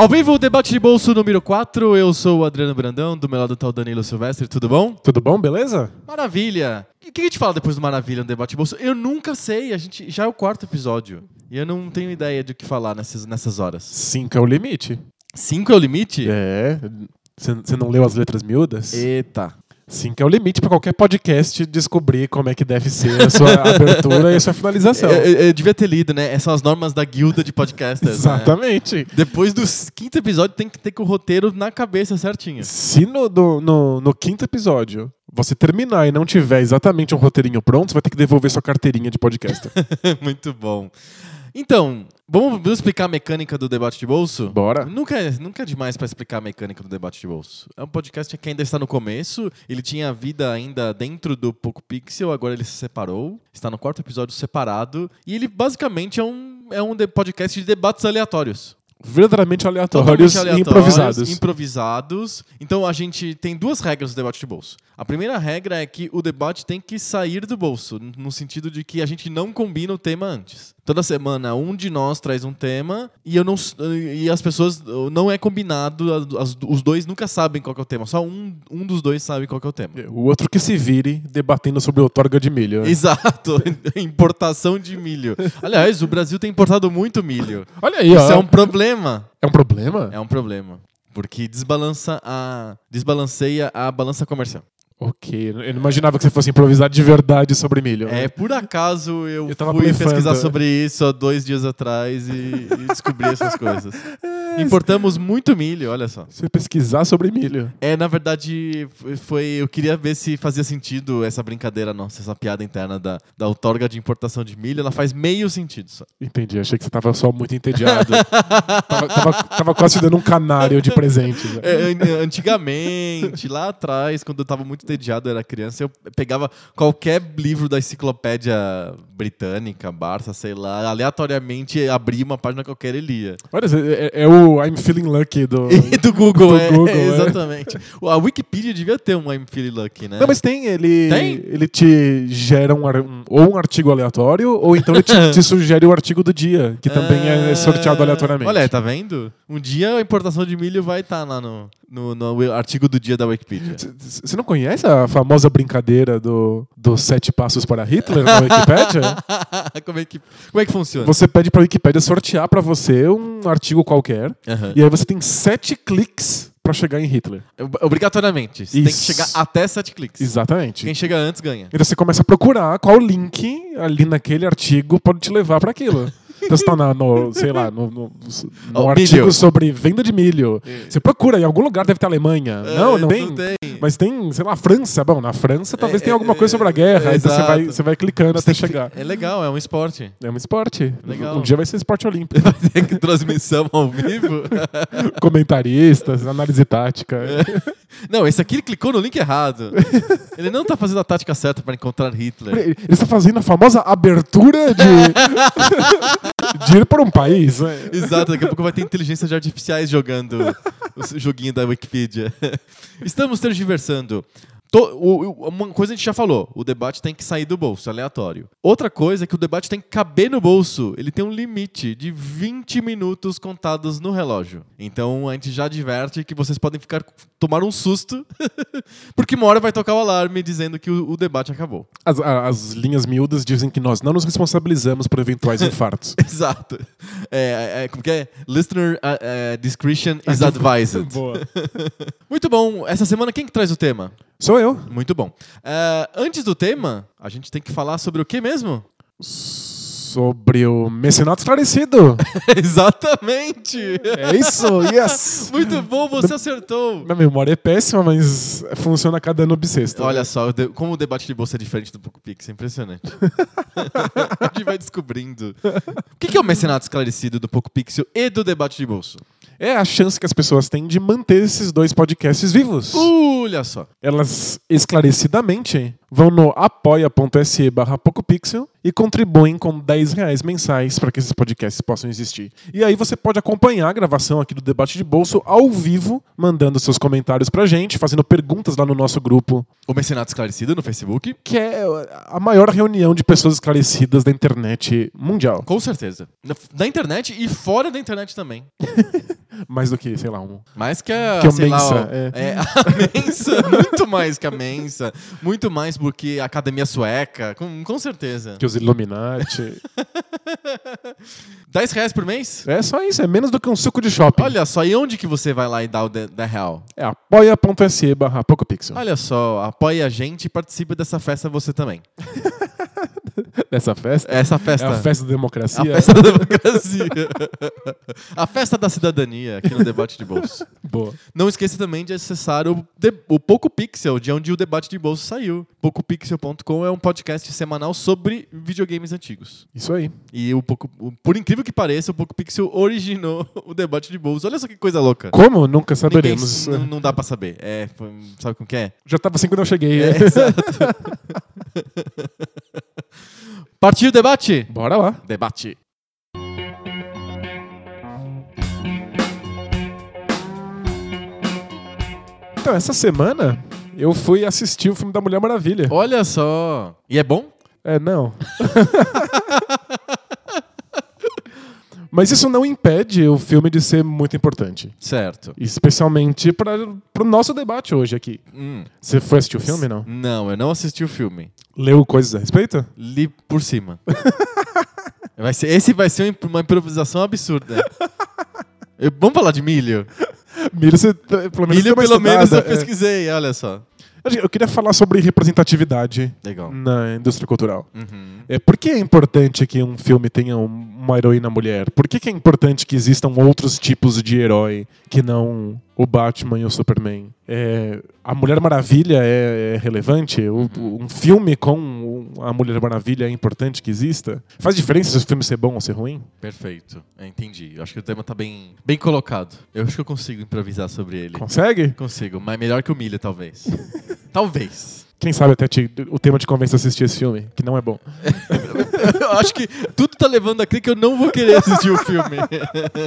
Ao vivo, o debate de bolso número 4. Eu sou o Adriano Brandão, do meu lado tá o Danilo Silvestre. Tudo bom? Tudo bom, beleza? Maravilha! O que a gente fala depois do Maravilha no debate de bolso? Eu nunca sei, a gente já é o quarto episódio. E eu não tenho ideia de o que falar nessas, nessas horas. Cinco é o limite. Cinco é o limite? É. Você não leu as letras miúdas? Eita. Cinco é o limite para qualquer podcast descobrir como é que deve ser a sua abertura e a sua finalização. Eu, eu- eu devia ter lido, né? Essas são as normas da guilda de podcasters. né? Exatamente. Depois do quinto episódio tem que ter com o roteiro na cabeça certinho. Se no, do- no, no quinto episódio você terminar e não tiver exatamente um roteirinho pronto, você vai ter que devolver sua carteirinha de podcaster. Muito bom. Então, vamos explicar a mecânica do debate de bolso? Bora. Nunca é, nunca é demais para explicar a mecânica do debate de bolso. É um podcast que ainda está no começo, ele tinha vida ainda dentro do Poco Pixel, agora ele se separou, está no quarto episódio separado, e ele basicamente é um, é um podcast de debates aleatórios. Verdadeiramente aleatórios, Totalmente e aleatórios, improvisados. improvisados. Então a gente tem duas regras do debate de bolso. A primeira regra é que o debate tem que sair do bolso, no sentido de que a gente não combina o tema antes. Toda semana um de nós traz um tema e eu não e as pessoas não é combinado, as- os dois nunca sabem qual que é o tema, só um, um dos dois sabe qual é o tema. O outro que se vire debatendo sobre outorga de milho. Exato, importação de milho. Aliás, o Brasil tem importado muito milho. Olha aí, Isso ó. é um problema. É um problema? É um problema. Porque desbalança a. desbalanceia a balança comercial. Ok, eu não imaginava que você fosse improvisar de verdade sobre milho. É, por acaso eu, Eu fui blefando. pesquisar sobre isso há dois dias atrás e, e descobri essas coisas. Importamos muito milho, olha só. Você pesquisar sobre milho. É, na verdade, foi. Eu queria ver se fazia sentido essa brincadeira nossa, essa piada interna da, da outorga de importação de milho. Ela faz meio sentido só. Entendi, achei que você tava só muito entediado. tava, tava- tava quase te dando um canário de presente. né? É, an- antigamente, lá atrás, quando eu tava muito entediado, eu era criança, eu pegava qualquer livro da enciclopédia britânica, Barça, sei lá, aleatoriamente abria uma página qualquer e lia. Olha, é, é o I'm Feeling Lucky do. Do Google, Do é, Google, é. exatamente. A Wikipedia devia ter um I'm Feeling Lucky, né? Não, mas tem, ele, Tem? ele te gera um, um- ou um artigo aleatório, ou então ele te, te sugere o artigo do dia, que também é sorteado Ah, aleatoriamente. Olha, tá vendo? Um dia a importação de milho vai estar lá no, no, no artigo do dia da Wikipedia. Você não conhece a famosa brincadeira do, dos sete passos para Hitler na Wikipédia? como, é que, como é que funciona? Você pede para a Wikipédia sortear para você um artigo qualquer, Aham. e aí você tem sete cliques para chegar em Hitler. Ob- Obrigatoriamente. Você tem que Isso. chegar até sete cliques. Exatamente. Quem chega antes ganha. Então você começa a procurar qual link ali naquele artigo pode te levar para aquilo. Então você tá na- no, sei lá, no, no- no Oh, artigo milho. sobre venda de milho. Você procura, em algum lugar deve ter Alemanha. não, não, É, tem. não tem. Mas tem, sei lá, França. Bom, na França talvez É, tenha alguma é, coisa sobre a guerra. é, então você vai, você vai clicando até chegar. É legal, é um esporte. É um esporte. Legal. Um dia vai ser esporte olímpico. Tem que transmissão ao vivo. Comentaristas, análise tática. Não, esse aqui ele clicou no link errado. Ele não tá fazendo a tática certa para encontrar Hitler. Ele está fazendo a famosa abertura de, de ir para um país. né? Exato, daqui a pouco vai ter inteligências artificiais jogando o joguinho da Wikipedia. Estamos tergiversando. To- o- uma coisa a gente já falou, o debate tem que sair do bolso, aleatório. Outra coisa é que o debate tem que caber no bolso. Ele tem um limite de 20 minutos contados no relógio. Então a gente já adverte que vocês podem ficar tomar um susto, porque uma hora vai tocar o alarme dizendo que o, o debate acabou. As, as linhas miúdas dizem que nós não nos responsabilizamos por eventuais infartos. Exato. É, é, como que é? Listener uh, uh, discretion is advised. Boa. Muito bom. Essa semana quem que traz o tema? Sou eu. Muito bom. Eh, antes do tema, a gente tem que falar sobre o que mesmo? Sobre o mecenato esclarecido. Exatamente! É isso, yes! Muito bom, você acertou! Minha memória é péssima, mas funciona a cada ano bissexto. Olha só, como o debate de bolsa é diferente do Poco Pix, é impressionante. a gente vai descobrindo. O que é o mecenato esclarecido do Poco Pixel e do debate de bolso? É a chance que as pessoas têm de manter esses dois podcasts vivos. Olha só. Elas esclarecidamente vão no apoia.se barra PocoPixel e contribuem com 10 reais mensais para que esses podcasts possam existir. E aí você pode acompanhar a gravação aqui do Debate de Bolso ao vivo, mandando seus comentários pra gente, fazendo perguntas lá no nosso grupo, O Mecenato Esclarecido no Facebook. que é a maior reunião de pessoas esclarecidas da internet mundial. Com certeza. Na, na internet e fora da internet também. Mais do que, sei lá, um. Mais que a, Que lá, Mensa, ó, é. é, a Mensa, muito mais que a Mensa, muito mais a Academia Sueca, com, com certeza. Que os Illuminati. 10 reais por mês? é só isso, é menos do que um suco de shopping. Olha só, e onde que você vai lá e dá o 10 real? É apoia.se barra PocoPixel. Olha só, apoie a gente e participe dessa festa você também. Dessa festa. Essa É festa. a festa da democracia. A festa da democracia. a festa da cidadania aqui no Debate de Bolso. Boa. Não esqueça também de acessar o, de, o Poco Pixel, de onde o Debate de Bolso saiu. PocoPixel.com é um podcast semanal sobre videogames antigos. Isso aí. E o Poco, por incrível que pareça, o Poco Pixel originou o Debate de Bolso. Olha só que coisa louca. Como? Nunca Ninguém- saberemos. não, não dá pra saber. É, sabe como que é? Já tava assim quando eu cheguei. É, exato. Partiu o debate? Bora lá. Debate. Então, essa semana eu fui assistir o filme da Mulher Maravilha. Olha só. E é bom? É, não. Mas isso não impede o filme de ser muito importante. Certo. Especialmente para o nosso debate hoje aqui. Hum. Você foi assistir o filme, não? Não, eu não assisti o filme. Leu coisas a respeito? Li por cima. vai ser, esse vai ser uma improvisação absurda. Eu- vamos falar de milho? Milho, você, pelo menos, Milho, pelo menos, eu pesquisei, olha só. Eu queria falar sobre representatividade Legal. na indústria cultural. Uhum. É, por que é importante que um filme tenha um- uma heroína mulher? Por que, que é importante que existam outros tipos de herói que não o Batman e o Superman? É, a Mulher Maravilha é, é relevante? O- um filme com a Mulher Maravilha é importante que exista? Faz diferença se o filme ser bom ou ser ruim? Perfeito. É, entendi. Eu acho que o tema tá bem, bem colocado. Eu acho que eu consigo improvisar sobre ele. Consegue? Consigo, mas melhor que o milho, talvez. talvez. Quem sabe até te- o tema te convence a assistir esse filme, que não é bom. Eu acho que tudo tá levando a crer que eu não vou querer assistir o filme.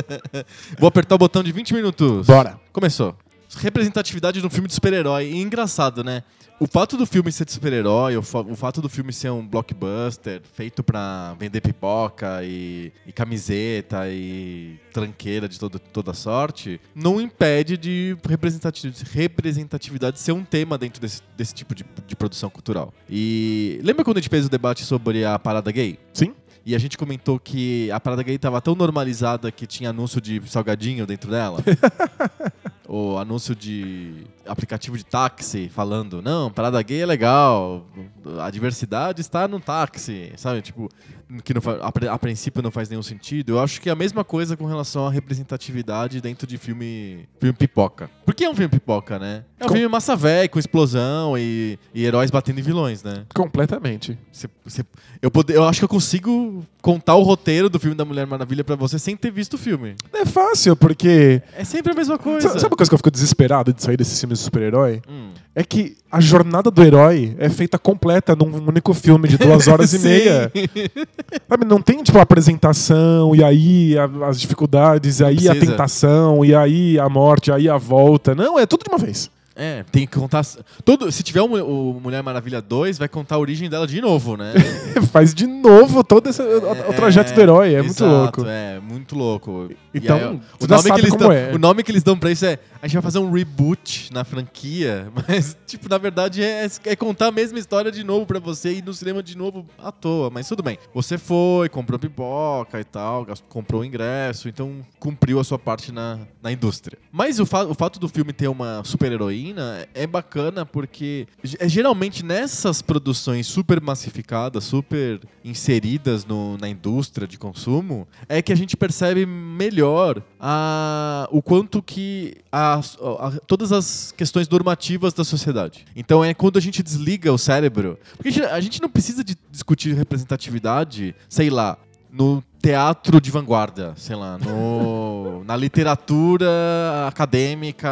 vou apertar o botão de 20 minutos. Bora! Começou. Representatividade de um filme de super-herói. E engraçado, né? O fato do filme ser de super-herói, o, o fato do filme ser um blockbuster feito pra vender pipoca e, e camiseta e tranqueira de todo, toda sorte, não impede de representati- representatividade ser um tema dentro desse, desse tipo de, de produção cultural. E lembra quando a gente fez o debate sobre a parada gay? Sim? E a gente comentou que a parada gay tava tão normalizada que tinha anúncio de salgadinho dentro dela. o anúncio de aplicativo de táxi falando, não, parada gay é legal, a diversidade está no táxi, sabe? Tipo, que não a, a princípio não faz nenhum sentido. Eu acho que é a mesma coisa com relação à representatividade dentro de filme, filme pipoca. Por que é um filme pipoca, né? É um Com- filme massa velho, com explosão e, e heróis batendo em vilões, né? Completamente. Cê- cê- eu, pode- eu acho que eu consigo contar o roteiro do filme da Mulher Maravilha pra você sem ter visto o filme. É fácil, porque. É sempre a mesma coisa. Sabe uma coisa que eu fico desesperado de sair desses de super-herói? Hum. É que a jornada do herói é feita completa num único filme de duas horas e meia. Sabe, não tem, tipo, a apresentação, e aí a- as dificuldades, e aí a tentação, e aí a morte, e aí a volta. Não, é tudo de uma vez. É, tem que contar. Todo, se tiver o, Mu- o Mulher Maravilha 2, vai contar a origem dela de novo, né? Faz de novo todo esse, o, o trajeto do herói. É muito exato, louco. É, muito louco. Então, aí, o, nome que eles dão, é. o nome que eles dão pra isso é: a gente vai fazer um reboot na franquia, mas, tipo, na verdade é, é contar a mesma história de novo pra você e ir no cinema de novo à toa. Mas tudo bem. Você foi, comprou pipoca e tal, comprou o ingresso, então cumpriu a sua parte na, na indústria. Mas o, fa- o fato do filme ter uma super-heroína é bacana porque é geralmente nessas produções super massificadas, super inseridas no- na indústria de consumo, é que a gente percebe melhor a, o quanto que as- a- todas as questões normativas da sociedade. Então é quando a gente desliga o cérebro. Porque a gente- a gente não precisa de discutir representatividade, sei lá, no teatro de vanguarda, sei lá, no, na literatura acadêmica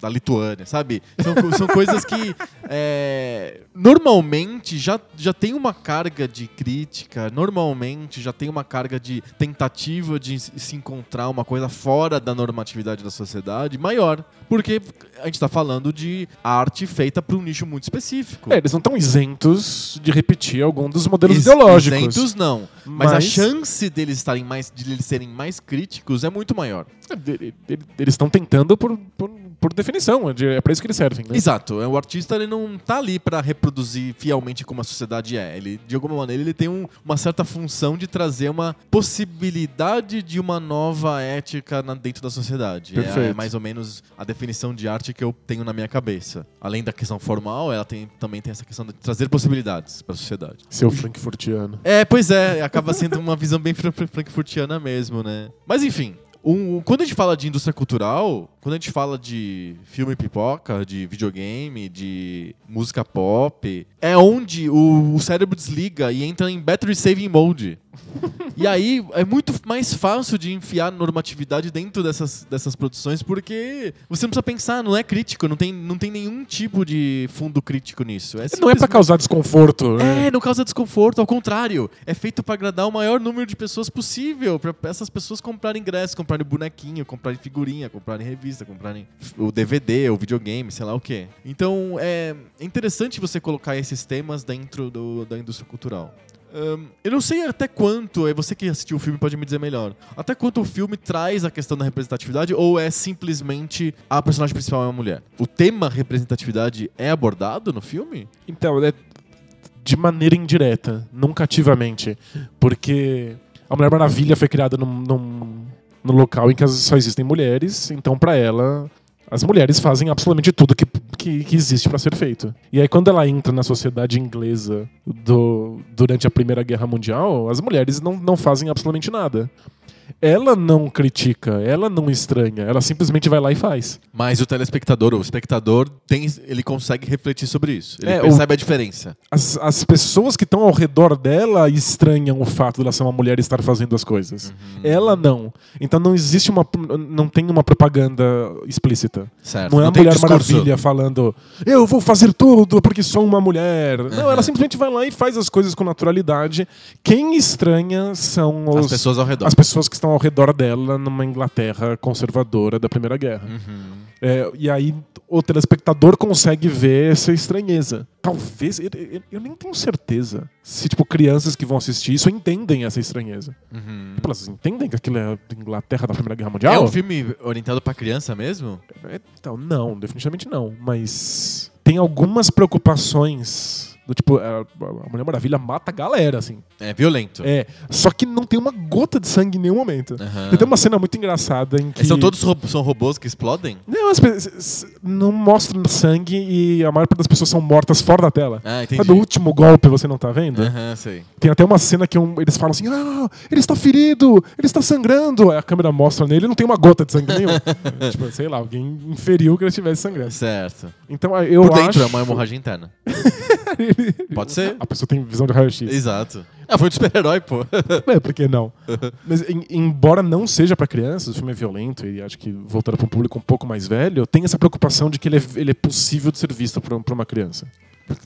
da Lituânia, sabe? São, são coisas que é, normalmente já, já tem uma carga de crítica, normalmente já tem uma carga de tentativa de se encontrar uma coisa fora da normatividade da sociedade maior. Porque a gente está falando de arte feita para um nicho muito específico. É, eles não estão isentos de repetir algum dos modelos Is ideológicos. Isentos não. Mas, mas, a chance deles estarem mais, de eles serem mais críticos é muito maior. É, eles estão tentando por, por por definição, é, é para isso que eles servem. Né? Exato. O artista ele não tá ali para reproduzir fielmente como a sociedade é. Ele, de alguma maneira, ele tem um, uma certa função de trazer uma possibilidade de uma nova ética na, dentro da sociedade. É. É, mais ou menos a definição de arte que eu tenho na minha cabeça. Além da questão formal, ela tem, também tem essa questão de trazer possibilidades para a sociedade. Seu frankfurtiano. É, pois é. Acaba sendo uma visão bem frankfurtiana mesmo, né? Mas enfim, um, quando a gente fala de indústria cultural, quando a gente fala de filme pipoca, de videogame, de música pop, é onde o, o cérebro desliga e entra em battery saving mode. e aí é muito mais fácil de enfiar normatividade dentro dessas, dessas produções porque você não precisa pensar, não é crítico, não tem, não tem nenhum tipo de fundo crítico nisso. É não é para causar desconforto. Né? É, não causa desconforto, ao contrário. É feito para agradar o maior número de pessoas possível, para essas pessoas comprarem ingresso, comprarem bonequinho, comprarem figurinha, comprarem revista, comprarem o DVD, o videogame, sei lá o que. Então é interessante você colocar esses temas dentro do, da indústria cultural. Um, eu não sei até quanto, é você que assistiu o filme pode me dizer melhor. Até quanto o filme traz a questão da representatividade ou é simplesmente a personagem principal é uma mulher? O tema representatividade é abordado no filme? Então, é de maneira indireta, nunca ativamente. Porque a Mulher Maravilha foi criada num, num, num local em que só existem mulheres, então para ela as mulheres fazem absolutamente tudo que, que, que existe para ser feito. E aí, quando ela entra na sociedade inglesa do, durante a Primeira Guerra Mundial, as mulheres não, não fazem absolutamente nada ela não critica, ela não estranha, ela simplesmente vai lá e faz. Mas o telespectador, o espectador, tem, ele consegue refletir sobre isso. Ele é, percebe o, a diferença. As, as pessoas que estão ao redor dela estranham o fato de ela ser uma mulher e estar fazendo as coisas. Uhum. Ela não. Então não existe uma. não tem uma propaganda explícita. Certo. Não é não a Mulher Maravilha falando, eu vou fazer tudo porque sou uma mulher. Uhum. Não, ela simplesmente vai lá e faz as coisas com naturalidade. Quem estranha são os, as pessoas ao redor. As pessoas que estão ao redor dela numa Inglaterra conservadora da Primeira Guerra. Uhum. É, e aí o telespectador consegue ver essa estranheza. Talvez, eu, eu, eu, nem tenho certeza se tipo crianças que vão assistir isso entendem essa estranheza. Uhum. Tipo, elas entendem que aquilo é a Inglaterra da Primeira Guerra Mundial? É um filme orientado para criança mesmo? É, então, não, definitivamente não. Mas tem algumas preocupações do tipo, a, Mulher Maravilha mata a galera, assim. É violento. É. Só que não tem uma gota de sangue em nenhum momento. Uhum. Tem uma cena muito engraçada em que. São todos ro são robôs que explodem? Não, as não mostram sangue e a maior parte das pessoas são mortas fora da tela. Ah, entendi. Sabe o último golpe você não tá vendo? Aham, uhum, sei. Tem até uma cena que um, eles falam assim: ah, ele está ferido, ele está sangrando. Aí a câmera mostra nele e não tem uma gota de sangue nenhum. tipo, sei lá, alguém inferiu que ele estivesse sangrando. Certo. Então eu Por dentro acho... é uma hemorragia interna. Pode ser. A pessoa tem visão de raio-x. Exato. Ah, foi de super-herói, pô. É, por que não? Mas, em, embora não seja para crianças, o filme é violento e acho que voltando para um público um pouco mais velho, tem essa preocupação de que ele é, ele é possível de ser visto para uma criança.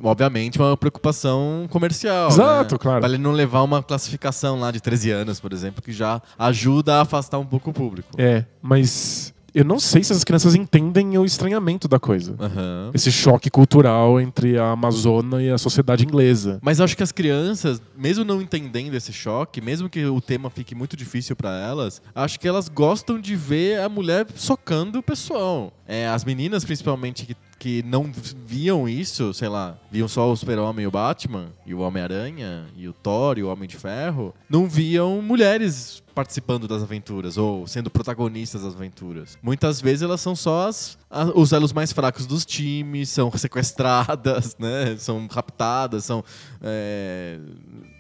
Obviamente, uma preocupação comercial. Exato, né? claro. Para ele não levar uma classificação lá de 13 anos, por exemplo, que já ajuda a afastar um pouco o público. É, mas eu não sei se as crianças entendem o estranhamento da coisa. Uhum. Esse choque cultural entre a Amazônia e a sociedade inglesa. Mas acho que as crianças, mesmo não entendendo esse choque, mesmo que o tema fique muito difícil para elas, acho que elas gostam de ver a mulher socando o pessoal. É, as meninas, principalmente, que que não viam isso, sei lá, viam só o Super-Homem e o Batman, e o Homem-Aranha, e o Thor e o Homem de Ferro, não viam mulheres participando das aventuras ou sendo protagonistas das aventuras. Muitas vezes elas são só as, os elos mais fracos dos times, são sequestradas, né? São raptadas, são, é,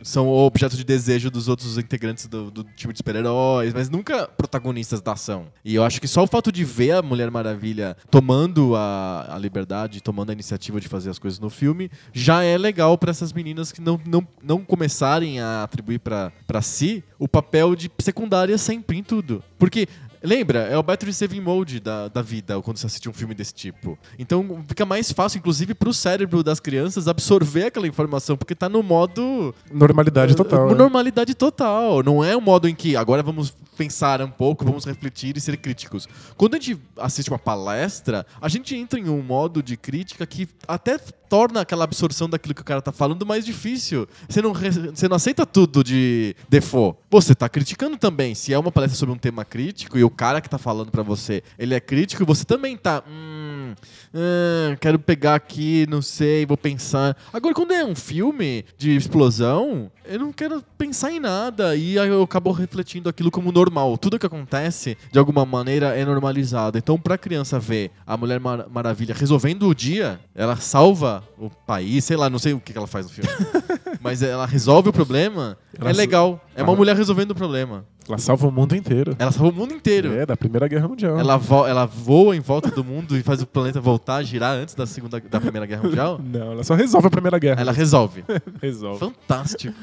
são objeto de desejo dos outros integrantes do, do time de super-heróis, mas nunca protagonistas da ação. E eu acho que só o fato de ver a Mulher Maravilha tomando a, a liberdade, tomando a iniciativa de fazer as coisas no filme, já é legal para essas meninas que não, não, não começarem a atribuir para si o papel de secundária sempre em tudo. Porque Lembra? É o Battery Saving Mode da, da vida quando você assiste um filme desse tipo. Então fica mais fácil, inclusive, pro cérebro das crianças absorver aquela informação, porque tá no modo. Normalidade total. Uma né? normalidade total. Não é um modo em que agora vamos pensar um pouco, vamos refletir e ser críticos. Quando a gente assiste uma palestra, a gente entra em um modo de crítica que até torna aquela absorção daquilo que o cara tá falando mais difícil. Você não, você não aceita tudo de default. Você tá criticando também. Se é uma palestra sobre um tema crítico e o cara que tá falando pra você, ele é crítico, você também tá. Hum, ah, quero pegar aqui, não sei, vou pensar. Agora, quando é um filme de explosão, eu não quero pensar em nada. E aí eu acabo refletindo aquilo como normal. Tudo que acontece, de alguma maneira, é normalizado. Então, pra criança ver a Mulher Mar- Maravilha resolvendo o dia, ela salva o país, sei lá, não sei o que ela faz no filme. Mas ela resolve o problema, Ela é legal. É uma mulher resolvendo o problema. Ela salva o mundo inteiro. Ela salva o mundo inteiro. É, da Primeira Guerra Mundial. Ela, vo- ela voa em volta do mundo e faz o planeta voltar a girar antes da segunda da Primeira Guerra Mundial. Não, ela só resolve a Primeira Guerra. Ela resolve. resolve. Fantástico.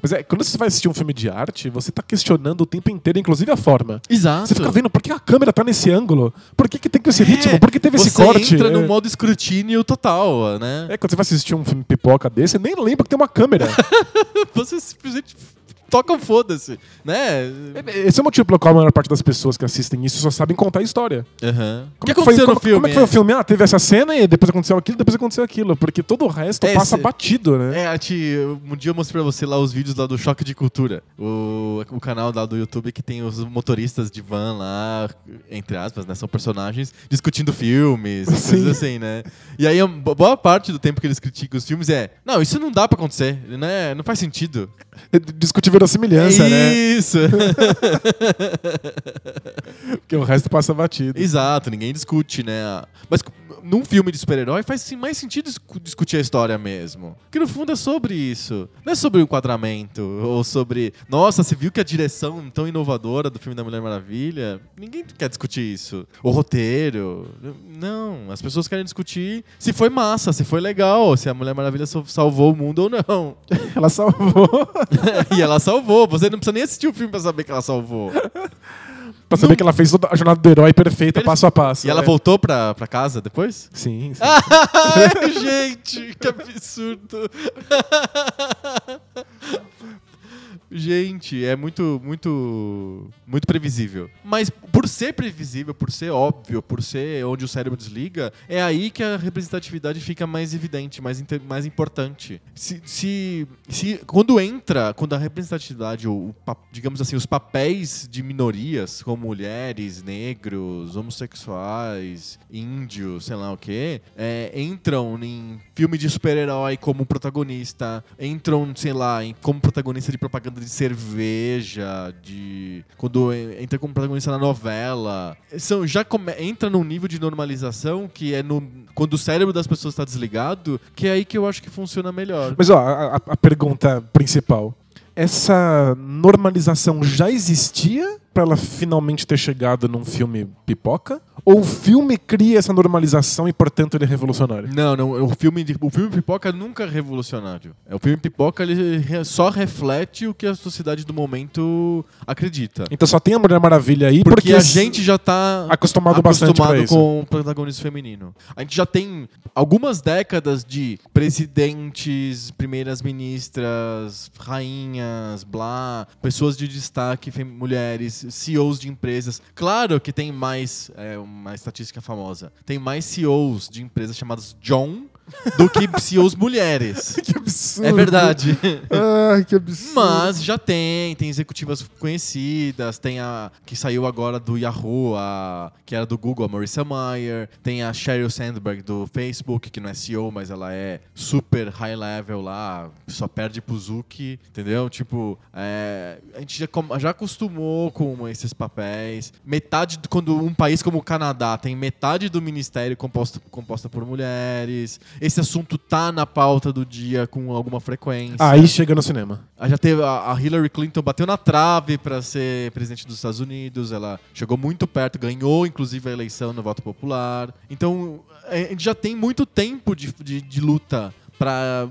Mas é, quando você vai assistir um filme de arte, você tá questionando o tempo inteiro, inclusive a forma. Exato. Você fica vendo por que a câmera tá nesse ângulo? Por que, que tem esse ritmo? Por que teve esse É, Você corte? entra é. no modo escrutínio total, né? É, quando você vai assistir um filme pipoca desse, você nem lembra que tem uma câmera. Você simplesmente toca um foda-se, né? Esse é o motivo pelo qual a maior parte das pessoas que assistem isso só sabem contar a história. Aham. O Como que é foi- aconteceu como, no filme? Como é que foi o filme? Ah, teve essa cena e depois aconteceu aquilo, depois aconteceu aquilo. Porque todo o resto É, passa cê- batido, né? É, a ti, um dia eu mostrei pra você lá os vídeos lá do Choque de Cultura. O, o canal lá do YouTube que tem os motoristas de van lá, entre aspas, né? São personagens discutindo filmes, Sim. coisas assim, né? E aí, boa parte do tempo que eles criticam os filmes é: Não, isso não dá pra acontecer, né? Não faz sentido. Discutir verossimilhança, é né? isso! Porque o resto passa batido. Exato, ninguém discute, né? Mas num filme de super-herói faz sim, mais sentido discu- discutir a história mesmo. Porque no fundo é sobre isso. Não é sobre o enquadramento ou sobre. Nossa, você viu que a direção tão inovadora do filme da Mulher Maravilha? Ninguém quer discutir isso. O roteiro. Não, as pessoas querem discutir se foi massa, se foi legal, se a Mulher Maravilha sal- salvou o mundo ou não. Ela salvou. e ela salvou. Você não precisa nem assistir o filme pra saber que ela salvou. pra saber que ela fez toda a jornada do herói perfeita, Perfe- passo a passo. E ela É. voltou pra, pra casa depois? Sim, sim. Gente, que absurdo. Gente, é muito, muito, muito previsível. Mas por ser previsível, por ser óbvio, por ser onde o cérebro desliga, é aí que a representatividade fica mais evidente, mais, mais importante. Se, se, se- quando entra, quando a representatividade, o, digamos assim, os papéis de minorias, como mulheres, negros, homossexuais, índios, sei lá o que, entram em filme de super-herói como protagonista, entram, sei lá, em, como protagonista de propaganda de cerveja, de. Quando en- entra como protagonista na novela. São, já come, entra num nível de normalização que é no, quando o cérebro das pessoas está desligado, que é aí que eu acho que funciona melhor. Mas ó, a- a pergunta principal. Essa normalização já existia pra ela finalmente ter chegado num filme pipoca? Ou o filme cria essa normalização e, portanto, ele é revolucionário? Não, não, o filme, o filme Pipoca nunca é revolucionário. É, O filme Pipoca ele só reflete o que a sociedade do momento acredita. Então só tem a Mulher Maravilha aí Porque, porque, a gente já tá acostumado bastante acostumado isso. com o protagonismo feminino. A gente já tem algumas décadas de presidentes, primeiras ministras, rainhas, blá, pessoas de destaque, mulheres, CEOs de empresas. Claro que tem mais, é, uma estatística famosa, tem mais CEOs de empresas chamadas John do que CEOs mulheres. que absurdo. É verdade. Ai, que absurdo. Mas já tem, tem executivas conhecidas, tem a que saiu agora do Yahoo, a, que era do Google, a Marissa Mayer, tem a Sheryl Sandberg do Facebook, que não é CEO, mas ela é super high level lá, só perde pro Zuki, entendeu? Tipo, é, a gente já, já acostumou com esses papéis. Metade, do- quando um país como o Canadá tem metade do ministério composto, composta por mulheres, esse assunto tá na pauta do dia com alguma frequência. Aí chega no cinema. Ah, Já teve a a Hillary Clinton bateu na trave para ser presidente dos Estados Unidos. Ela chegou muito perto, ganhou inclusive a eleição no voto popular. Então a gente já tem muito tempo de, de, de luta para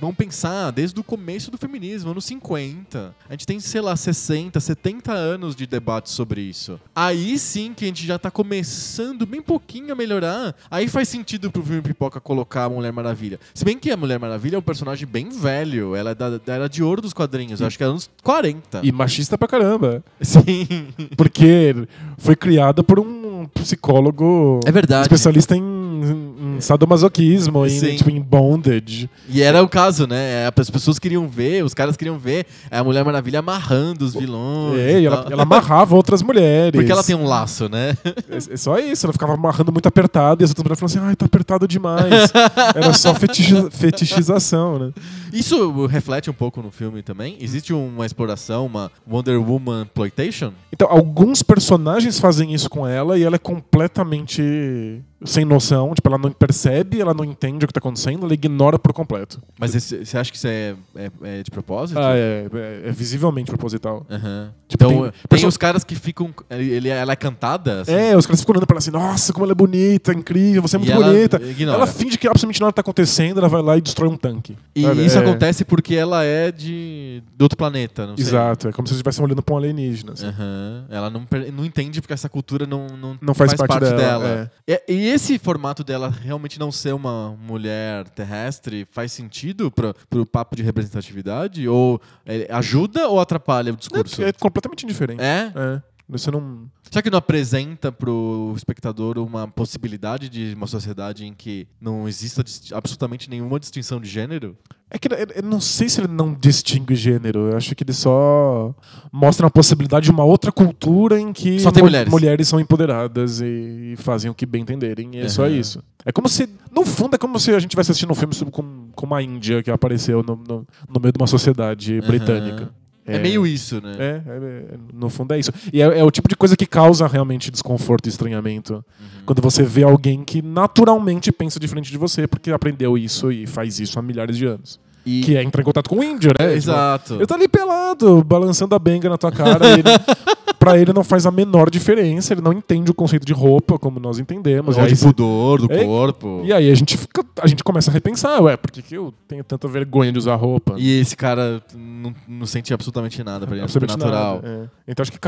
vamos pensar desde o começo do feminismo, anos 50. A gente tem, sei lá, 60, 70 anos de debate sobre isso. Aí sim que a gente já tá começando bem pouquinho a melhorar. Aí faz sentido pro filme Pipoca colocar a Mulher Maravilha. Se bem que a Mulher Maravilha é um personagem bem velho, ela é da, da era de ouro dos quadrinhos, eu acho que é anos 40. E machista pra caramba. Sim. Porque foi criada por um psicólogo É verdade. especialista em, em sadomasoquismo, em, Sim. tipo, em bondage. E era o caso, né? As pessoas queriam ver, os caras queriam ver a Mulher Maravilha amarrando os vilões. É, e ela, ela amarrava outras mulheres. Porque ela tem um laço, né? É, é só isso, ela ficava amarrando muito apertado e as outras mulheres falavam assim, ai, tá apertado demais. Era só fetichi- fetichização, né? Isso reflete um pouco no filme também. Existe uma exploração, uma Wonder Woman exploitation? Então, alguns personagens fazem isso com ela e ela é completamente sem noção. Tipo, ela não percebe, ela não entende o que tá acontecendo, ela ignora por completo. Mas esse- você acha que isso é, é- é de propósito? Ah, é, é- é visivelmente proposital. Aham. Tipo, então, tem tem, os caras que ficam. Ele, ela é cantada? assim? É, os caras ficam olhando pra ela assim, nossa, como ela é bonita, incrível, você é E muito ela bonita. ignora. Ela finge que absolutamente nada tá acontecendo, ela vai lá e destrói um tanque. E sabe? isso É, acontece porque ela é de, de outro planeta, não sei. Exato, é como se eles estivessem olhando pra um alienígena. assim. Aham. Ela não, não entende porque essa cultura não, não, Não faz parte dela, E, e esse formato dela realmente não ser uma mulher terrestre faz sentido pro, pro papo de representatividade? Ou é, ajuda ou atrapalha o discurso? É, é completamente indiferente. É? É. Você não. Será que não apresenta pro espectador uma possibilidade de uma sociedade em que não exista absolutamente nenhuma distinção de gênero? É que eu- não sei se ele não distingue gênero. Eu acho que ele só mostra a possibilidade de uma outra cultura em que Só tem mu- mulheres. são empoderadas e, fazem o que bem entenderem. E é só Aham. isso. É como se. No fundo, é como se a gente estivesse assistindo um filme sobre com, com uma Índia que apareceu no, no, no meio de uma sociedade Aham. britânica. É, meio isso, né? É, é, é, no fundo é isso. E é, é o tipo de coisa que causa realmente desconforto e estranhamento. Uhum. Quando você vê alguém que naturalmente pensa diferente de você, porque aprendeu isso e faz isso há milhares de anos. E- Que é entrar em contato com o índio, né? Tipo, Exato. ele tá ali pelado, balançando a benga na tua cara. ele, pra ele não faz a menor diferença, ele não entende o conceito de roupa como nós entendemos. Ou de pudor do É, corpo. e aí a gente, fica, a gente começa a repensar, ué, por que, que eu tenho tanta vergonha de usar roupa? E esse cara não, não sente absolutamente nada pra ele, é Absolutamente natural. nada, é. Então acho que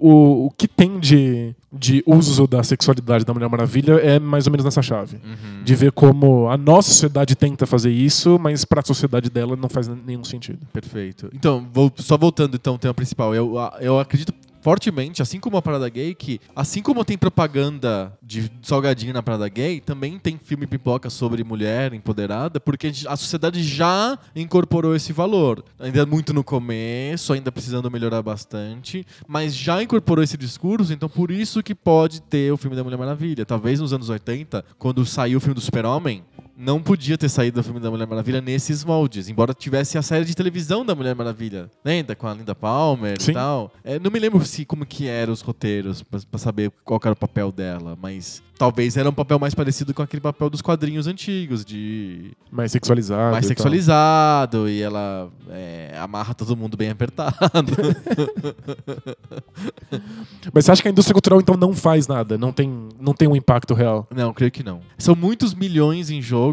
o, o que tem de, de uso da sexualidade da Mulher Maravilha é mais ou menos nessa chave. Uhum. De ver como a nossa sociedade tenta fazer isso, mas pra sociedade dela não faz nenhum sentido. Perfeito. Então, vou- só voltando então ao tema principal. Eu, eu acredito fortemente, assim como a Parada Gay, que assim como tem propaganda de salgadinho na Parada Gay, também tem filme pipoca sobre mulher empoderada, porque a sociedade já incorporou esse valor. Ainda muito no começo, ainda precisando melhorar bastante, mas já incorporou esse discurso, então por isso que pode ter o filme da Mulher Maravilha. Talvez nos anos 80, quando saiu o filme do Super-Homem, não podia ter saído o filme da Mulher Maravilha nesses moldes, embora tivesse a série de televisão da Mulher Maravilha, lembra? Com a Linda Palmer Sim. e tal. É, não me lembro se como que eram os roteiros pra, pra saber qual era o papel dela, mas talvez era um papel mais parecido com aquele papel dos quadrinhos antigos, de Mais sexualizado. mais e sexualizado e ela é, amarra todo mundo bem apertado. Mas você acha que a indústria cultural então não faz nada? Não tem, não tem um impacto real? Não, creio que não. São muitos milhões em jogo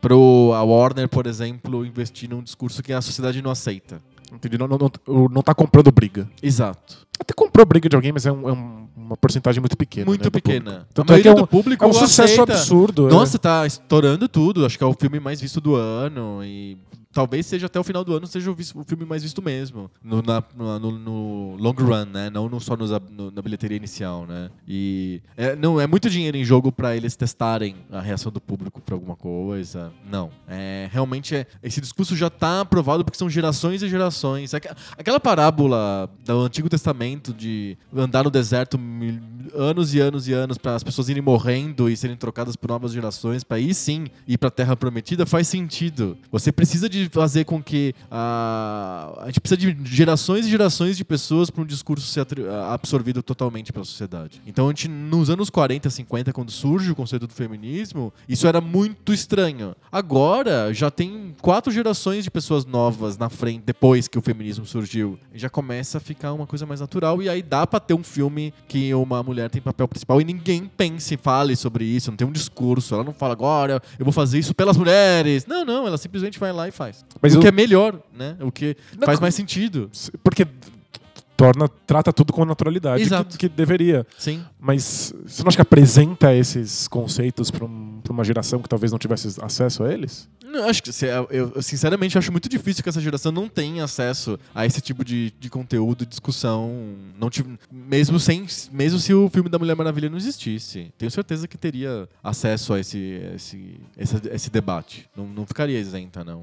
pro a Warner, por exemplo, investir num discurso que a sociedade não aceita. Entendi. Não, não, não, não tá comprando briga. Exato. Até comprou briga de alguém, mas é, um- é um- uma porcentagem muito pequena. Muito né, pequena. Tanto é que é um, público é um sucesso aceita. absurdo. é. Nossa, tá estourando tudo. Acho que é o filme mais visto do ano. E talvez seja até o final do ano seja o, vis- o filme mais visto mesmo. No, na- no, no- long run, né? Não só nos no- na bilheteria inicial, né? E é, não é muito dinheiro em jogo pra eles testarem a reação do público pra alguma coisa. Não. É, realmente é, esse discurso já tá aprovado porque são gerações e gerações. Aqu- Aquela parábola do Antigo Testamento de andar no deserto mil- anos e anos e anos para as pessoas irem morrendo e serem trocadas por novas gerações, para aí sim ir para a Terra Prometida, faz sentido. Você precisa de fazer com que a, a gente precisa de gerações e gerações de pessoas para um discurso ser atri- absorvido totalmente pela sociedade. Então, a gente, nos anos 40, 50, quando surge o conceito do feminismo, isso era muito estranho. Agora, já tem quatro gerações de pessoas novas na frente, depois que o feminismo surgiu. Já começa a ficar uma coisa mais natural. E aí dá pra ter um filme que uma mulher tem papel principal e ninguém pense, fale sobre isso, não tem um discurso. Ela não fala agora, eu vou fazer isso pelas mulheres. Não, não, ela simplesmente vai lá e faz. Mas o eu- que é melhor, né? O que Não, faz mais sentido. Porque torna, trata tudo com a naturalidade Exato. que, que deveria. Sim. Mas você não acha que apresenta esses conceitos para um, uma geração que talvez não tivesse acesso a eles? Não, acho que se- eu, eu, sinceramente acho muito difícil que essa geração não tenha acesso a esse tipo de, de conteúdo, discussão, não tive, mesmo sem, mesmo se o filme da Mulher Maravilha não existisse, tenho certeza que teria acesso a esse esse, esse, esse debate. Não, não ficaria isenta, não.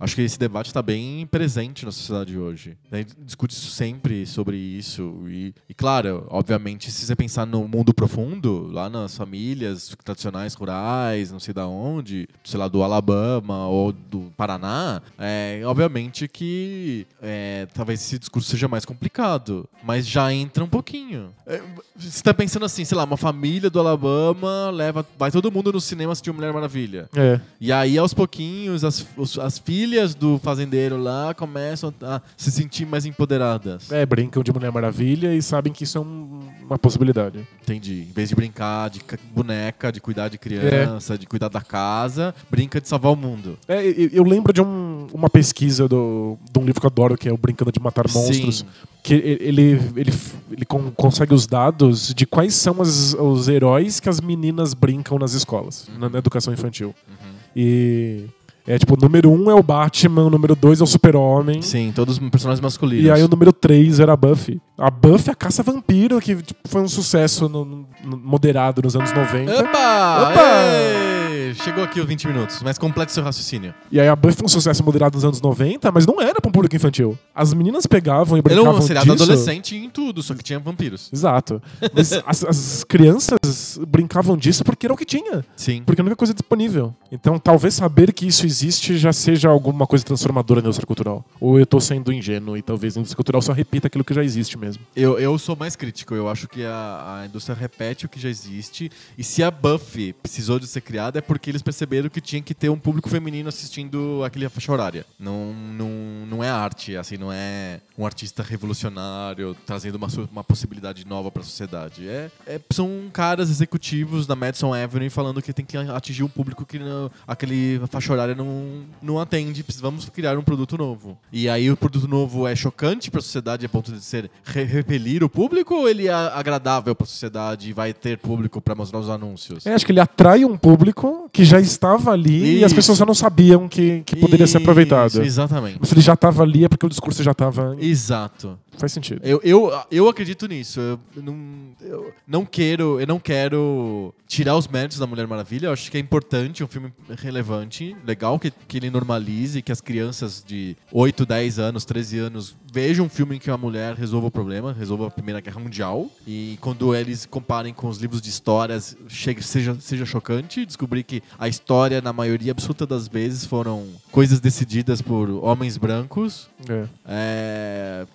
Acho que esse debate está bem presente na sociedade hoje. A gente discute sempre sobre isso e, e claro, obviamente, se você pensar no mundo profundo, lá nas famílias tradicionais rurais, não sei da onde, sei lá, do Alabama ou do Paraná, é, obviamente que é, talvez esse discurso seja mais complicado, mas já entra um pouquinho. É, você está pensando assim, sei lá, uma família do Alabama leva, vai todo mundo no cinema assistir Mulher Maravilha. É. E aí, aos pouquinhos, as, os- as filhas do fazendeiro lá começam a se sentir mais empoderadas. É, brincam de Mulher Maravilha e sabem que isso é um- uma possibilidade. Entendi. Em vez de brincar de ca- boneca, de cuidar de criança, de cuidar da casa, brinca de salvar o mundo. É, eu eu lembro de um- uma pesquisa do, de um livro que eu adoro, que é o Brincando de Matar Monstros. Sim. Que ele, ele, ele con- consegue os dados de quais são as- os heróis que as meninas brincam nas escolas, na, na educação infantil. Uhum. E é tipo, o número um é o Batman, o número dois é o Super-Homem. Sim, todos personagens masculinos. E aí o número 3 era a Buffy. A Buffy é a caça vampiro, que tipo, foi um sucesso no- no- moderado nos anos 90. Opa! Opa! Ei! Chegou aqui os 20 minutos, mas complete seu raciocínio. E aí a Buffy foi um sucesso moderado nos anos 90, mas não era pra um público infantil. As meninas pegavam e Ele é brincavam um seriado disso. adolescente em tudo, só que tinha vampiros. Exato. Mas as, as crianças brincavam disso porque era o que tinha. Sim. Porque é a única coisa disponível. Então talvez saber que isso existe já seja alguma coisa transformadora na indústria cultural. Ou eu tô sendo ingênuo e talvez a indústria cultural só repita aquilo que já existe mesmo. Eu, eu sou mais crítico. Eu acho que a, a indústria repete o que já existe. E se a Buffy precisou de ser criada, é porque eles perceberam que tinha que ter um público feminino assistindo aquele faixa horária. Não, não, não é arte, assim, não é um artista revolucionário trazendo uma, uma possibilidade nova para a sociedade. É, é- são caras executivos da Madison Avenue falando que tem que atingir um público que não, aquele faixa horária não, não atende. Precisamos criar um produto novo. E aí o produto novo é chocante para a sociedade a ponto de ser re- repelir o público ou ele é agradável para a sociedade e vai ter público para mostrar os anúncios? É, acho que ele atrai um público que já estava ali e as Isso. pessoas já não sabiam que, que poderia ser aproveitado. Isso, exatamente. Se ele já estava ali é porque o discurso já estava. Exato. Faz sentido. Eu, eu, eu acredito nisso. Eu não, eu não quero, eu não quero tirar os méritos da Mulher Maravilha. Eu acho que é importante, um filme relevante, legal que, que ele normalize, que as crianças de 8, 10 anos, 13 anos vejam um filme em que uma mulher resolva o problema, resolva a Primeira Guerra Mundial. E quando eles comparem com os livros de histórias, chegue, seja, seja chocante descobrir que a história, na maioria absoluta das vezes, foram coisas decididas por homens brancos. É. É,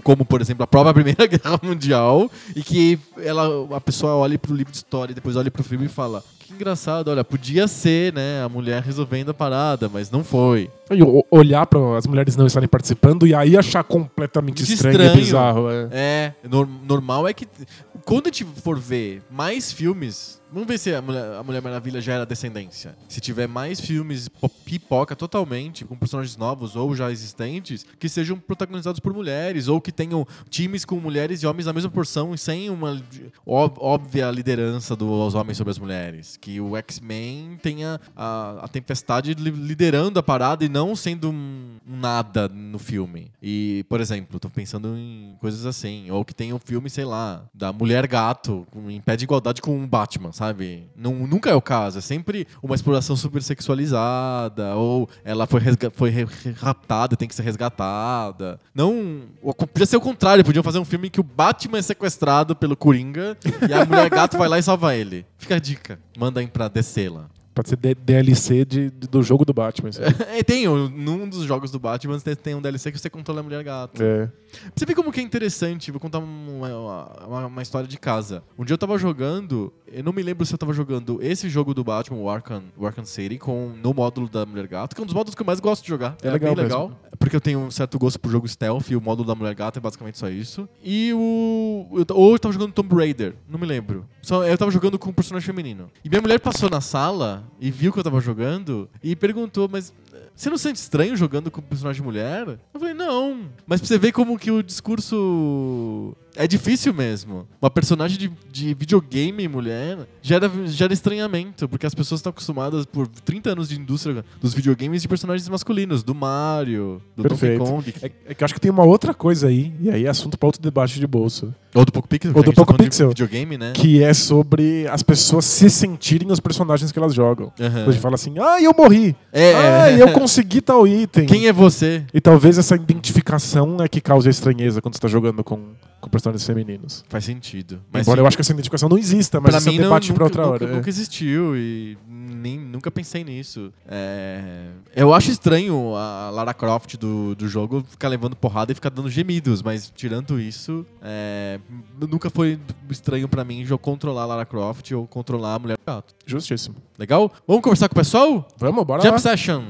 como, por exemplo, a própria Primeira Guerra Mundial, e que ela, a pessoa olha pro livro de história e depois olha pro filme e fala: Que engraçado, olha, podia ser, né, a mulher resolvendo a parada, mas não foi. E o- olhar para as mulheres não estarem participando e aí achar completamente estranho, estranho. e bizarro. É. É, nor- normal é que quando a gente for ver mais filmes Vamos ver se a Mulher, a Mulher Maravilha já era descendência. Se tiver mais filmes po- pipoca totalmente, com personagens novos ou já existentes, que sejam protagonizados por mulheres, ou que tenham times com mulheres e homens na mesma porção, sem uma óbvia liderança dos homens sobre as mulheres. Que o X-Men tenha a, a tempestade li- liderando a parada e não sendo um, nada no filme. E, por exemplo, tô pensando em coisas assim. Ou que tenha um filme, sei lá, da Mulher Gato, em pé de igualdade com o Batman? Não, nunca é o caso. É sempre uma exploração super sexualizada. Ou ela foi, foi raptada, tem que ser resgatada. Não. Podia ser o contrário. Podiam fazer um filme em que o Batman é sequestrado pelo Coringa e a Mulher Gato vai lá e salva ele. Fica a dica. Manda aí pra descer lá. Pode ser DLC de, de- do jogo do Batman. É, tem, um- num dos jogos do Batman tem- tem um DLC que você controla a mulher gato. É. Você vê como que é interessante, vou contar uma, uma, uma história de casa. Um dia eu tava jogando, eu não me lembro se eu tava jogando esse jogo do Batman, o Arkham, o Arkham City, com, no módulo da Mulher Gato, que é um dos módulos que eu mais gosto de jogar. É legal bem mesmo. legal. Porque eu tenho um certo gosto por jogo stealth e o módulo da Mulher Gato é basicamente só isso. E o. eu ou eu tava jogando Tomb Raider, não me lembro. Só, eu tava jogando com um personagem feminino. E minha mulher passou na sala e viu que eu tava jogando e perguntou, mas você não sente estranho jogando com um personagem mulher? Eu falei, não. Mas pra você ver como que o discurso é difícil mesmo. Uma personagem de, de videogame mulher gera, gera estranhamento, porque as pessoas estão acostumadas por 30 anos de indústria dos videogames de personagens masculinos, do Mario, do Perfeito. Donkey Kong. É, é que eu acho que tem uma outra coisa aí, e aí é assunto para outro debate de bolso, Ou do Poco Pixel. Ou do Poco tá Pixel. videogame, né? que é sobre as pessoas se sentirem os personagens que elas jogam. A gente fala assim, ah, eu morri, É, ah, é. eu consegui tal item. Quem é você? E talvez essa identificação é que cause a estranheza quando você está jogando com, com personagens femininos. Faz sentido. Embora eu acho que essa identificação não exista, mas esse é um debate nunca, para outra nunca, hora. é. nunca existiu e nem, nunca pensei nisso. É, Eu acho estranho a Lara Croft do, do jogo ficar levando porrada e ficar dando gemidos, mas tirando isso, é, nunca foi estranho pra mim jo- controlar a Lara Croft ou controlar a Mulher Gato. Justíssimo. Legal? Vamos conversar com o pessoal? Vamos, bora Jump lá. Session!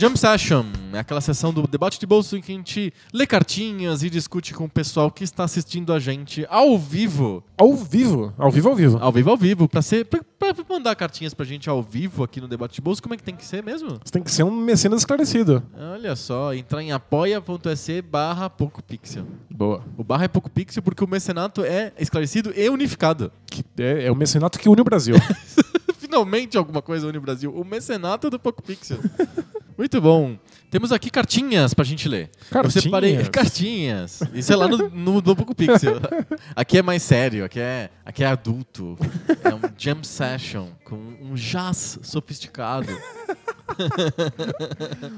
Jump Session é aquela sessão do debate de bolso em que a gente lê cartinhas e discute com o pessoal que está assistindo a gente ao vivo. Ao vivo. Ao vivo, ao vivo. Ao vivo, ao vivo. Pra, ser, pra, pra mandar cartinhas pra gente ao vivo aqui no debate de bolso, como é que tem que ser mesmo? Você tem que ser um mecenas esclarecido. Olha só, entrar em apoia.se barra PocoPixel. Boa. O barra é pouco pixel porque o mecenato é esclarecido e unificado. Que é, é o mecenato que une o Brasil. Finalmente alguma coisa une o Brasil. O mecenato do Poco Pixel. Muito bom. Temos aqui cartinhas pra gente ler. Eu Cartinhas? separei cartinhas. Isso é lá no, no, no Poco Pixel. Aqui é mais sério, aqui é, aqui é adulto. É um jam session com um jazz sofisticado.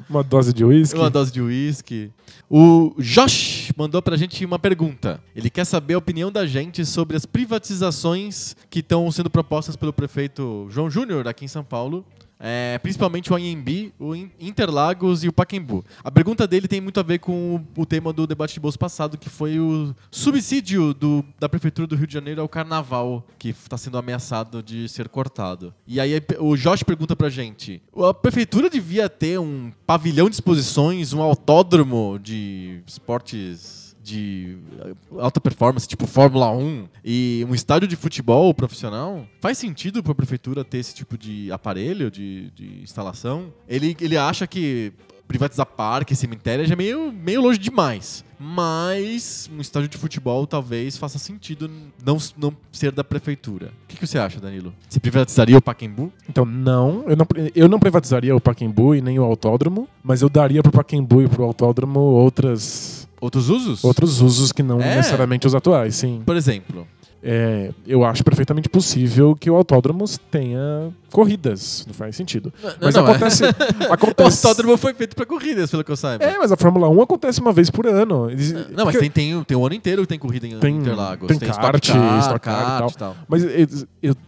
Uma dose de uísque. Uma dose de uísque. O Josh mandou pra gente uma pergunta. Ele quer saber a opinião da gente sobre as privatizações que estão sendo propostas pelo prefeito João Júnior aqui em São Paulo. É, principalmente o AMB, o In- Interlagos e o Pacaembu. A pergunta dele tem muito a ver com o, o tema do debate de bolso passado, que foi o subsídio do- da Prefeitura do Rio de Janeiro ao Carnaval, que está sendo ameaçado de ser cortado. E aí o Josh pergunta pra gente, a Prefeitura devia ter um pavilhão de exposições, um autódromo de esportes de eh, alta performance, tipo Fórmula 1, e um estádio de futebol profissional, faz sentido para a prefeitura ter esse tipo de aparelho, de, de instalação? Ele, ele acha que privatizar parque, cemitério já é meio, meio longe demais. Mas um estádio de futebol talvez faça sentido não, não ser da prefeitura. O que, que você acha, Danilo? Você privatizaria o Pacaembu? Então, não eu, não. eu não privatizaria o Pacaembu e nem o autódromo, mas eu daria pro Pacaembu e pro autódromo outras, Outros usos? outros usos que não É? necessariamente os atuais, sim. Por exemplo. É, eu acho perfeitamente possível que o autódromo tenha corridas. Não faz sentido. Mas não, é- acontece. O acontece autódromo foi feito para corridas, pelo que eu saiba. É, mas a Fórmula 1 acontece uma vez por ano. Não, mas porque- tem, tem, tem o ano inteiro que tem corrida em Tem- Interlagos. tem Stock kart, Car, Stock Car e kart e tal. Mas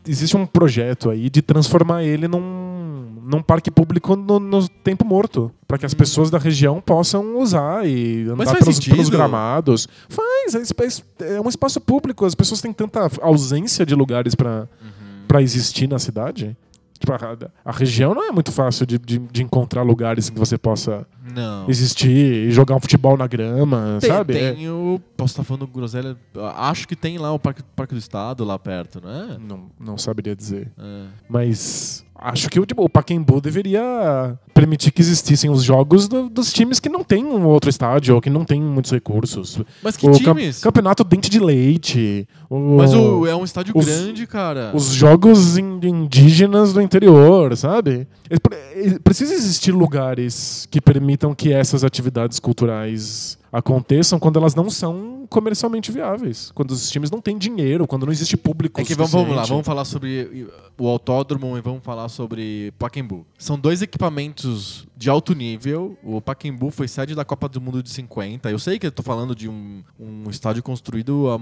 existe um projeto aí de transformar ele num, num parque público no, no tempo morto. Para que as Hum. pessoas da região possam usar e andar faz pelos, pelos gramados. Faz, é, é um espaço público. As pessoas têm tanta ausência de lugares para Uhum. existir na cidade. Tipo, a, a região não é muito fácil de, de, de encontrar lugares que você possa Não. existir e jogar um futebol na grama, Tem, sabe? É- tem o. Posso estar falando groselha? Acho que tem lá o Parque, Parque do Estado, lá perto, não é? Não, não saberia dizer. É. Mas acho que o, tipo, o Pacaembu deveria permitir que existissem os jogos do- dos times que não tem um outro estádio ou que não tem muitos recursos. Mas que o cam- times? campeonato Dente de Leite. o- Mas o, é um estádio os- grande, cara. Os jogos in- indígenas do interior, sabe? É é- Precisa existir lugares que permitam que essas atividades culturais aconteçam quando elas não são comercialmente viáveis. Quando os times não têm dinheiro, quando não existe público É que vamos, vamos lá, vamos falar sobre o autódromo e vamos falar sobre Pacaembu. São dois equipamentos de alto nível. O Pacaembu foi sede da Copa do Mundo de 50. Eu sei que eu tô falando de um, um estádio construído há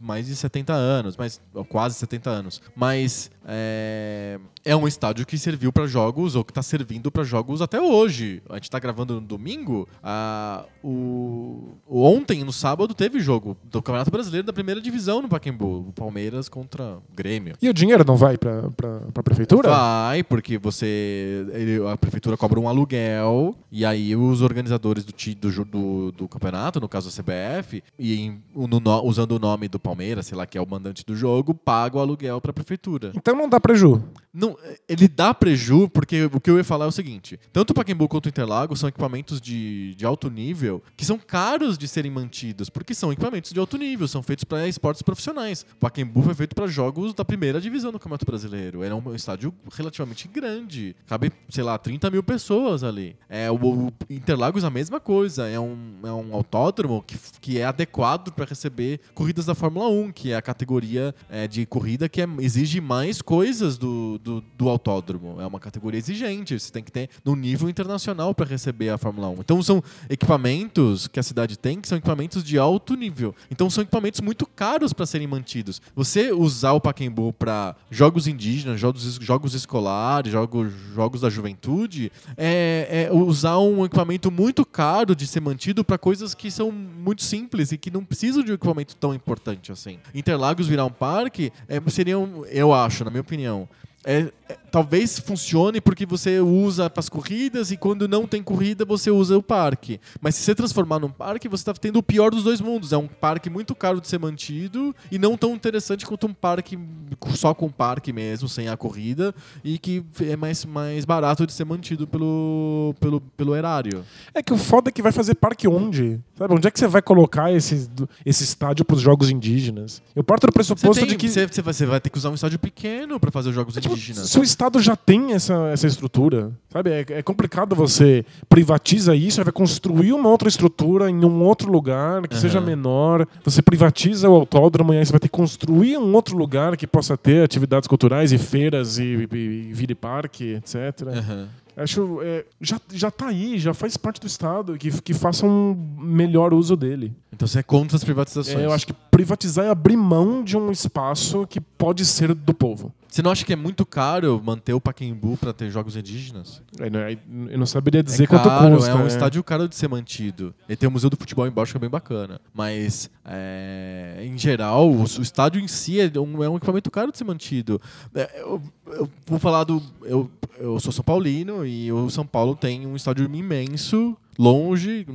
mais de 70 anos, mas quase 70 anos. Mas é, é um estádio que serviu para jogos ou que tá servindo para jogos até hoje. A gente tá gravando no domingo. ah, o, ontem, no sábado, teve jogo do Campeonato Brasileiro da primeira divisão no Pacaembu. O Palmeiras contra o Grêmio. E o dinheiro não vai pra, pra prefeitura? Vai, porque você. ele- a prefeitura cobra um aluguel, e aí os organizadores do, do, do, do campeonato, no caso a CBF, e no usando o nome do Palmeiras, sei lá, que é o mandante do jogo, paga o aluguel pra prefeitura. Então não dá preju. Não, ele dá preju, porque o que eu ia falar é o seguinte: tanto o Pacaembu quanto o Interlagos são equipamentos de, de alto nível que são caros de serem mantidos, porque são equipamentos de alto nível, são feitos para esportes profissionais. O Pacaembu foi feito para jogos da primeira divisão do Campeonato Brasileiro. Era um estádio relativamente grande, cabe, sei lá, 30 mil pessoas ali. É, o, o Interlagos a mesma coisa, é um, é um autódromo que, que é adequado para receber corridas da Fórmula 1, que é a categoria é, de corrida que é- exige mais coisas do, do, do autódromo. É uma categoria exigente, você tem que ter no nível internacional para receber a Fórmula 1. Então são equipamentos que a cidade tem que são equipamentos de alto nível. Então são equipamentos muito caros para serem mantidos. Você usar o Pacaembu para jogos indígenas, jogos, jogos escolares, jogos, jogos da juventude, é, é usar um equipamento muito caro de ser mantido para coisas que são muito simples e que não precisam de um equipamento tão importante assim. Interlagos virar um parque é, seria, um, eu acho, na minha opinião, é, é, talvez funcione porque você usa para as corridas e quando não tem corrida você usa o parque. Mas se você transformar num parque, você está tendo o pior dos dois mundos. É um parque muito caro de ser mantido e não tão interessante quanto um parque só com parque mesmo, sem a corrida, e que é mais, mais barato de ser mantido pelo, pelo, pelo erário. É que o foda é que vai fazer parque onde? Sabe? Onde é que você vai colocar esse, esse estádio pros jogos indígenas? Eu parto do pressuposto tem- de que. você, você vai, ter que usar um estádio pequeno para fazer os jogos Tipo, indígenas. Se o Estado já tem essa, essa estrutura, sabe? É, é complicado você privatiza isso, vai construir uma outra estrutura em um outro lugar que Aham. seja menor. Você privatiza o autódromo e aí você vai ter que construir um outro lugar que possa ter atividades culturais e feiras e, e, e vire parque, etc. Aham. Acho é, já, já tá aí, já faz parte do Estado, que, que faça um melhor uso dele. Então você é contra as privatizações. É, eu acho que privatizar é abrir mão de um espaço que pode ser do povo. Você não acha que é muito caro manter o Pacaembu para ter jogos indígenas? É, né, Eu não saberia dizer é quanto caro, custa. é um é. estádio caro de ser mantido. E tem o Museu do Futebol embaixo que é bem bacana. Mas, é, em geral, o, o estádio em si é um, é um equipamento caro de ser mantido. É, eu, eu vou falar do... Eu, eu sou São Paulino e o São Paulo tem um estádio imenso, longe,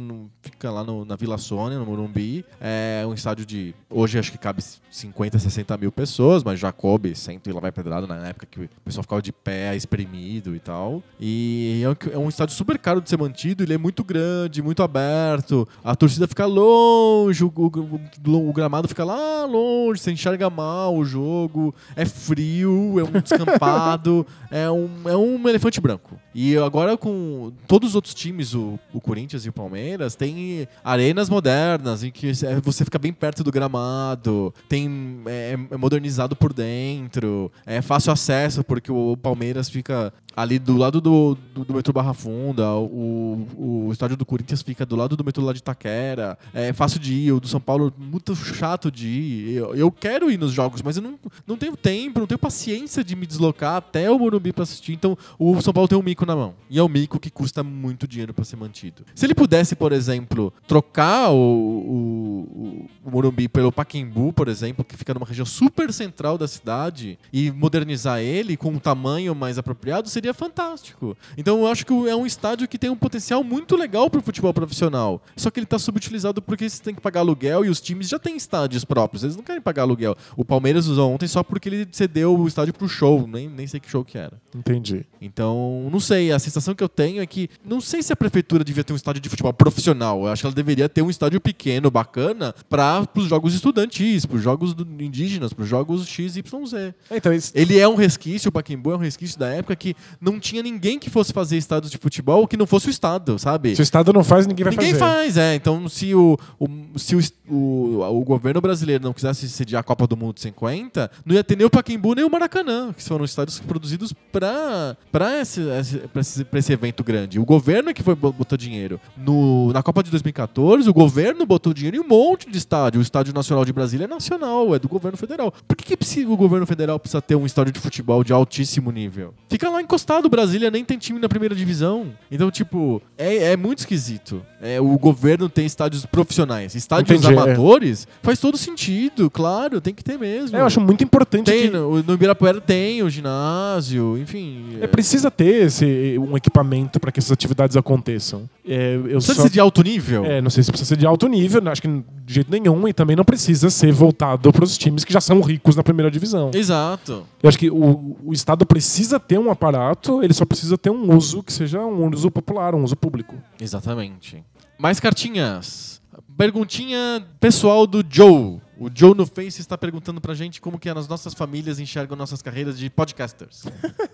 fica lá no- na Vila Sônia, no Morumbi. É um estádio de... Hoje acho que cabe 50, 60 mil pessoas, mas já coube cento e lá vai pedrado na época que o pessoal ficava de pé, espremido e tal. E é um, é um estádio super caro de ser mantido, ele é muito grande, muito aberto. A torcida fica longe, o, o- o gramado fica lá longe, você enxerga mal o jogo, é frio, é um descampado, é, um, é um elefante branco. E agora com todos os outros times, o, o Corinthians e o Palmeiras, tem arenas modernas em que é- você fica bem perto do gramado, tem é, é modernizado por dentro, é fácil acesso porque o Palmeiras fica ali do lado do, do, do metrô Barra Funda, o, o estádio do Corinthians fica do lado do metrô lá de Itaquera. É fácil de ir, o do São Paulo muito chato de ir. Eu, eu quero ir nos jogos, mas eu não, não tenho tempo, não tenho paciência de me deslocar até o Morumbi pra assistir. Então o São Paulo tem um mico na mão. E é um mico que custa muito dinheiro pra ser mantido. Se ele pudesse, por exemplo, trocar o, o, o Morumbi pelo Paquembu, por exemplo, que fica numa região super central da cidade, e modernizar ele com um tamanho mais apropriado, seria fantástico. Então eu acho que é um estádio que tem um potencial muito legal pro futebol profissional. Só que ele tá subutilizado porque você tem que pagar aluguel e os times já têm estádios próprios. Eles não querem pagar aluguel. O Palmeiras usou ontem só porque ele cedeu o estádio pro show. Nem, nem sei que show que era. Entendi. Então, não sei. A sensação que eu tenho é que não sei se a prefeitura devia ter um estádio de futebol profissional. Eu acho que ela deveria ter um estádio pequeno, bacana, para os jogos estudantis, para os jogos indígenas, para os jogos XYZ. É, Então, esse- Ele é um resquício, o Pacaembu é um resquício da época que não tinha ninguém que fosse fazer estádios de futebol que não fosse o Estado, sabe? se o Estado não faz, ninguém vai Ninguém fazer. faz, é. Então, se o, o- se o, o, o governo brasileiro não quisesse sediar a Copa do Mundo 50, não ia ter nem o Pacaembu nem o Maracanã, que foram estádios produzidos para esse, esse, pra esse, pra esse evento grande. O governo é que foi bo- botou dinheiro. No, na Copa de 2014, o governo botou dinheiro em um monte de estádio. O Estádio Nacional de Brasília é nacional, é do governo federal. Por que, que o governo federal precisa ter um estádio de futebol de altíssimo nível? Fica lá encostado, Brasília nem tem time na primeira divisão. Então, tipo, é, é muito esquisito. É, o governo tem estádios profissionais. Estádios Entendi, é. amadores faz todo sentido, claro, tem que ter mesmo. É, eu acho muito importante Tem, que no, no Ibirapuera tem o ginásio, enfim. é, precisa ter esse, um equipamento para que essas atividades aconteçam. É, Precisa só- ser de alto nível? É, não sei se precisa ser de alto nível, acho que de jeito nenhum, e também não precisa ser voltado para os times que já são ricos na primeira divisão. Exato. Eu acho que o, o Estado precisa ter um aparato, ele só precisa ter um uso que seja um uso popular, um uso público. Exatamente. Mais cartinhas. Perguntinha pessoal do Joe. O Joe no Face está perguntando pra gente como que as nossas famílias enxergam nossas carreiras de podcasters.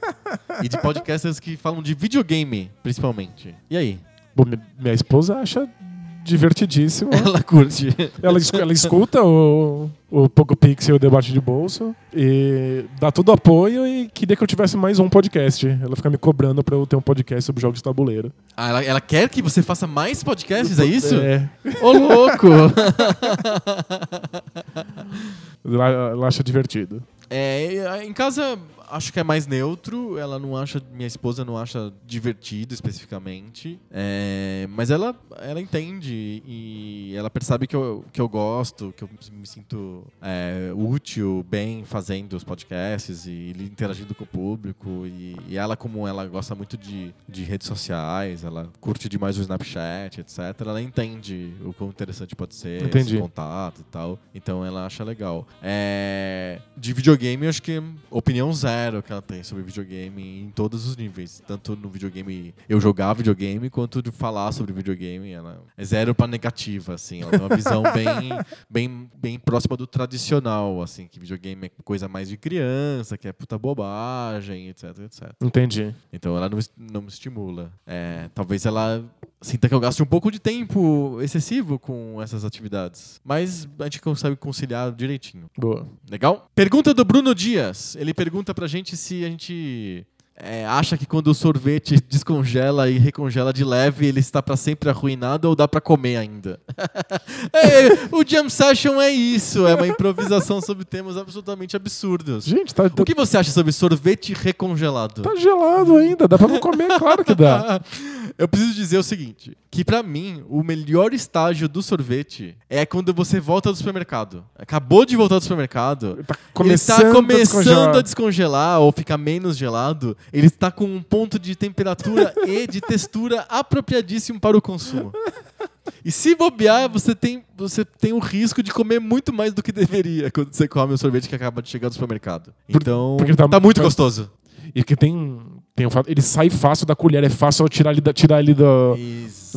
e de podcasters que falam de videogame, principalmente. E aí? Bom, mi- minha esposa acha divertidíssimo. Ela curte. ela, ela escuta o, o Poco Pixel e o debate de bolso e dá todo apoio e queria que eu tivesse mais um podcast. Ela fica me cobrando pra eu ter um podcast sobre jogos de tabuleiro. Ah, ela, ela quer que você faça mais podcasts, é isso? É. Ô, louco! Ela, ela acha divertido. É, em casa acho que é mais neutro. Ela não acha, minha esposa não acha divertido especificamente. É, mas ela, ela entende e ela percebe que eu, que eu gosto, que eu me sinto é, útil, bem fazendo os podcasts e interagindo com o público. E, e ela, como ela gosta muito de, de redes sociais, ela curte demais o Snapchat, etc. Ela entende o quão interessante pode ser Entendi. esse contato e tal. Então ela acha legal. É, de videogame, eu acho que opinião zero que ela tem sobre videogame em todos os níveis. Tanto no videogame, eu jogar videogame, quanto de falar sobre videogame. Ela é zero pra negativa, assim. Ela tem uma visão bem, bem, bem próxima do tradicional, assim. Que videogame é coisa mais de criança, que é puta bobagem, etc, etc. Entendi. Então ela não, não me estimula. É, talvez ela sinta que eu gaste um pouco de tempo excessivo com essas atividades. Mas a gente consegue conciliar direitinho. Boa. Legal? Pergunta do Bruno Dias. Ele pergunta pra gente se a gente é, acha que quando o sorvete descongela e recongela de leve, ele está pra sempre arruinado ou dá pra comer ainda? É, o Jam Session é isso, é uma improvisação sobre temas absolutamente absurdos. Gente, tá, tá, O que você acha sobre sorvete recongelado? tá gelado ainda. Dá não comer? Claro que dá. Eu preciso dizer o seguinte, que pra mim, o melhor estágio do sorvete é quando você volta do supermercado. Acabou de voltar do supermercado, Tá ele começando, tá a começando descongelar. a descongelar ou ficar menos gelado, ele está com um ponto de temperatura e de textura apropriadíssimo para o consumo. E se bobear, você tem, você tem o risco de comer muito mais do que deveria quando você come o sorvete que acaba de chegar do supermercado. Por- Então, porque tá- tá muito tá- gostoso. E que tem, tem o fato, ele sai fácil da colher, é fácil tirar ele, da- tirar ele do,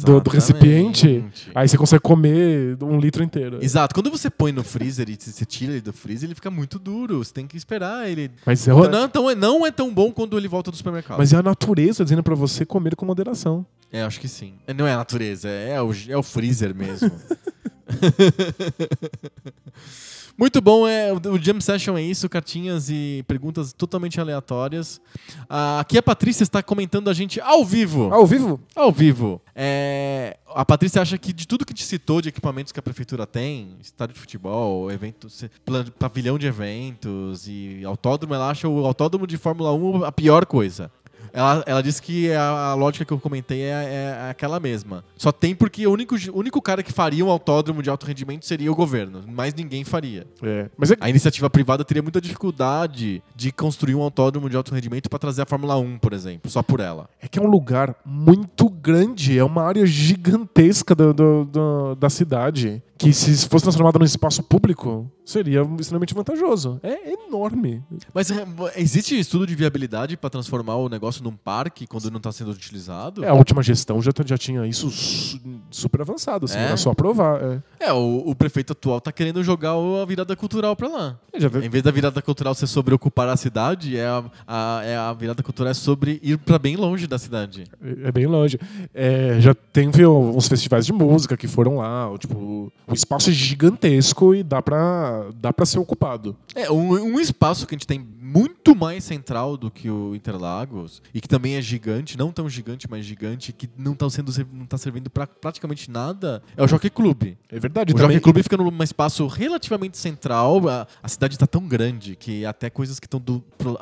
do, do recipiente. Aí você consegue comer um litro inteiro. Exato. Quando você põe no freezer e você tira ele do freezer, ele fica muito duro. Você tem que esperar ele. Mas, é, não, então, é- não é tão bom quando ele volta do supermercado. mas é a natureza dizendo pra você comer com moderação. É, acho que sim. É, Não é a natureza, é o, é o freezer mesmo. Muito bom, é, o Jam Session é isso, cartinhas e perguntas totalmente aleatórias. Ah, aqui a Patrícia está comentando a gente ao vivo. Ao vivo? Ao vivo. É, a Patrícia acha que de tudo que te citou de equipamentos que a prefeitura tem, estádio de futebol, evento, se- plan- pavilhão de eventos e autódromo, ela acha o autódromo de Fórmula 1 a pior coisa. Ela, ela disse que a, a lógica que eu comentei é, é aquela mesma. Só tem porque o único, o único cara que faria um autódromo de alto rendimento seria o governo. Mais ninguém faria. É. Mas é, A iniciativa privada teria muita dificuldade de construir um autódromo de alto rendimento para trazer a Fórmula 1, por exemplo, só por ela. é que é um lugar muito grande, é uma área gigantesca do- do- do- da cidade. Que se fosse transformada num espaço público, seria extremamente vantajoso. É enorme. Mas é, existe estudo de viabilidade para transformar o negócio num parque quando não está sendo utilizado? É, a última gestão já, já tinha isso su- super avançado, assim, É? era só aprovar. É. É, o, o prefeito atual tá querendo jogar a virada cultural para lá. É, Em vez da virada cultural ser sobre ocupar a cidade, é a, a- é a virada cultural é sobre ir para bem longe da cidade. É é bem longe. Já tem viu, uns festivais de música que foram lá. o, Tipo, o espaço é gigantesco e dá pra, dá pra ser ocupado. É, um, um espaço que a gente tem muito mais central do que o Interlagos e que também é gigante, não tão gigante, mas gigante, que não tá, sendo, não tá servindo para praticamente nada, é o Jockey Club. É verdade. O também, Jockey Club fica num espaço relativamente central. A, a cidade está tão grande que até coisas que estão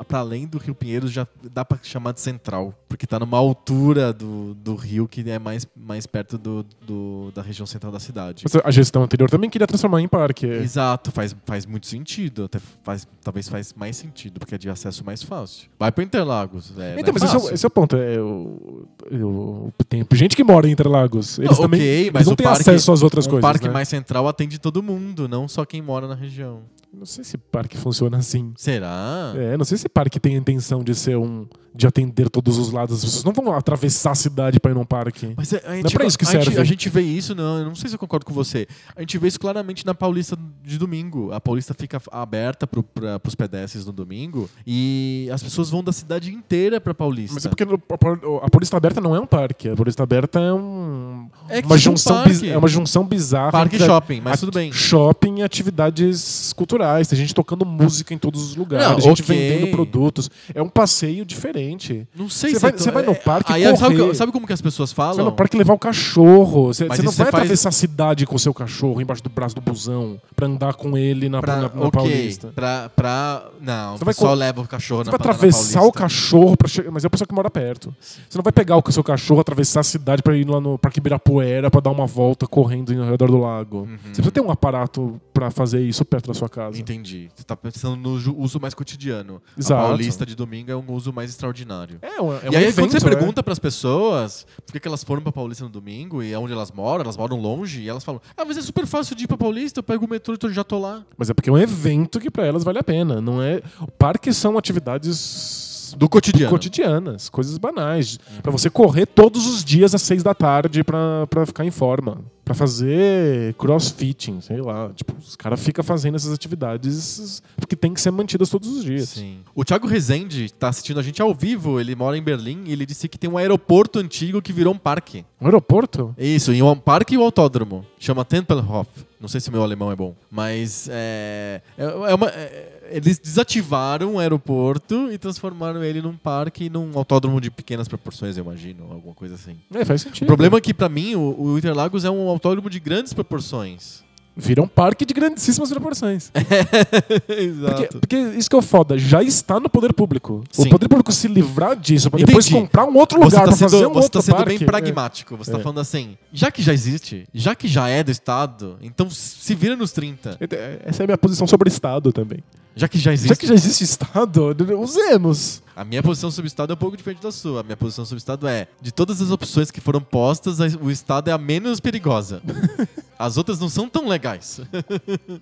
para além do Rio Pinheiros já dá para chamar de central. Porque está numa altura do, do rio que é mais, mais perto do, do- da região central da cidade. A gestão anterior também queria transformar em parque. é. Exato, faz, faz muito sentido. Até faz, talvez faz mais sentido, porque é de acesso mais fácil. Vai para Interlagos. É, Então, é mas esse é, o- esse é o ponto. É, o- o- tem gente que mora em Interlagos. Eles Não, também ok, eles mas não o têm parque- acesso às outras um coisas. parque né? mais central atende todo mundo, não só quem mora na região. Não sei se parque funciona assim. Será? É, não sei se parque tem a intenção de ser um. de atender todos os lados. As pessoas não vão atravessar a cidade pra ir num parque. Mas é- a gente, Não é pra isso que a gente- serve. a gente vê isso, não, eu não sei se eu concordo com você. A gente vê isso claramente na Paulista de domingo. A Paulista fica aberta para os pedestres no domingo e as pessoas vão da cidade inteira pra Paulista. Mas é porque a, a Polícia Aberta não é um parque. A Polícia Aberta é um. É uma um junção parque. biz- é uma junção bizarra. Parque e shopping, mas tudo bem. Shopping e atividades culturais. Tem gente tocando música em todos os lugares. Não, gente ok. vendendo produtos. É um passeio diferente. Não sei Você se vai- é você vai no parque Aí, sabe, sabe como que as pessoas falam? Você vai no parque levar o cachorro. Você, você não você vai faz- atravessar a cidade com o seu cachorro embaixo do braço do busão pra andar com ele na, Pra, na, na ok, Paulista. Pra, pra, não, Você o vai pessoal co- leva o cachorro Você na vai na atravessar o cachorro pra chegar. Mas é a pessoa que mora perto. Você não vai pegar o seu cachorro, atravessar a cidade pra ir lá no Parque Ibirapuera pra dar uma volta correndo ao redor do lago. Uhum. Você precisa ter um aparato pra fazer isso perto da sua casa. Entendi. Você tá pensando no uso mais cotidiano. Exato. A Paulista de domingo é um uso mais extraordinário. É, um, é um e aí, evento, quando você né? pergunta pras pessoas por que, que elas foram pra Paulista no domingo e onde elas moram, elas moram longe, e elas falam: Ah, mas é super fácil de ir pra Paulista, eu pego o metrô e já tô lá. Mas é porque é um evento que pra elas vale a pena. Não é. Parques são atividades Do cotidiano. cotidianas, coisas banais. Pra você correr todos os dias às seis da tarde pra, pra ficar em forma. Pra fazer crossfitting, sei lá. Tipo, os caras ficam fazendo essas atividades que tem que ser mantidas todos os dias. Sim. O Thiago Rezende tá assistindo a gente ao vivo, ele mora em Berlim e ele disse que tem um aeroporto antigo que virou um parque. Um aeroporto? Isso, em um parque e um autódromo. Chama Tempelhof. Não sei se meu alemão é bom. Mas é. é, é uma, é- eles desativaram o aeroporto e transformaram ele num parque e num autódromo de pequenas proporções, eu imagino. Alguma coisa assim. É, faz sentido. O problema é que, pra mim, o, o Interlagos é um autódromo de grandes proporções. Vira um parque de grandíssimas proporções. Exato. Porque, porque isso que é o foda, já está no poder público. Sim. O poder público se livrar disso pra depois comprar um outro Você lugar tá fazer um você outro tá sendo parque. bem pragmático. Você tá É. falando assim, já que já existe, já que já é do Estado, então se vira nos 30. É. Essa é a minha posição sobre o Estado também. Já que já existe. Já que já existe Estado, usemos. A minha posição sobre o Estado é um pouco diferente da sua. A minha posição sobre o Estado é: de todas as opções que foram postas, o Estado é a menos perigosa. As outras não são tão legais,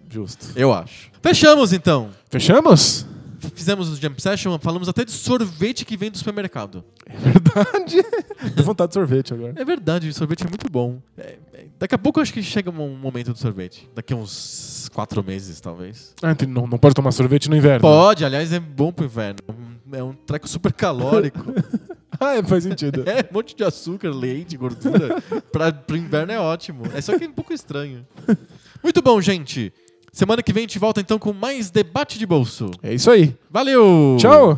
Justo. eu acho. Fechamos então. Fechamos? Fizemos o Jump Session, falamos até de sorvete que vem do supermercado. É verdade. Dá vontade de sorvete agora. É verdade, sorvete é muito bom. É- é- daqui a pouco eu acho que chega um momento do sorvete. Daqui a uns quatro meses, talvez. Ah, então não, não pode tomar sorvete no inverno. Pode, aliás, é bom pro inverno. É um treco super calórico. Ah, é, faz sentido. É, um monte de açúcar, leite, gordura. pra, pro inverno é ótimo. É só que é um pouco estranho. Muito bom, gente. Semana que vem a gente volta então com mais debate de bolso. É isso aí. Valeu! Tchau!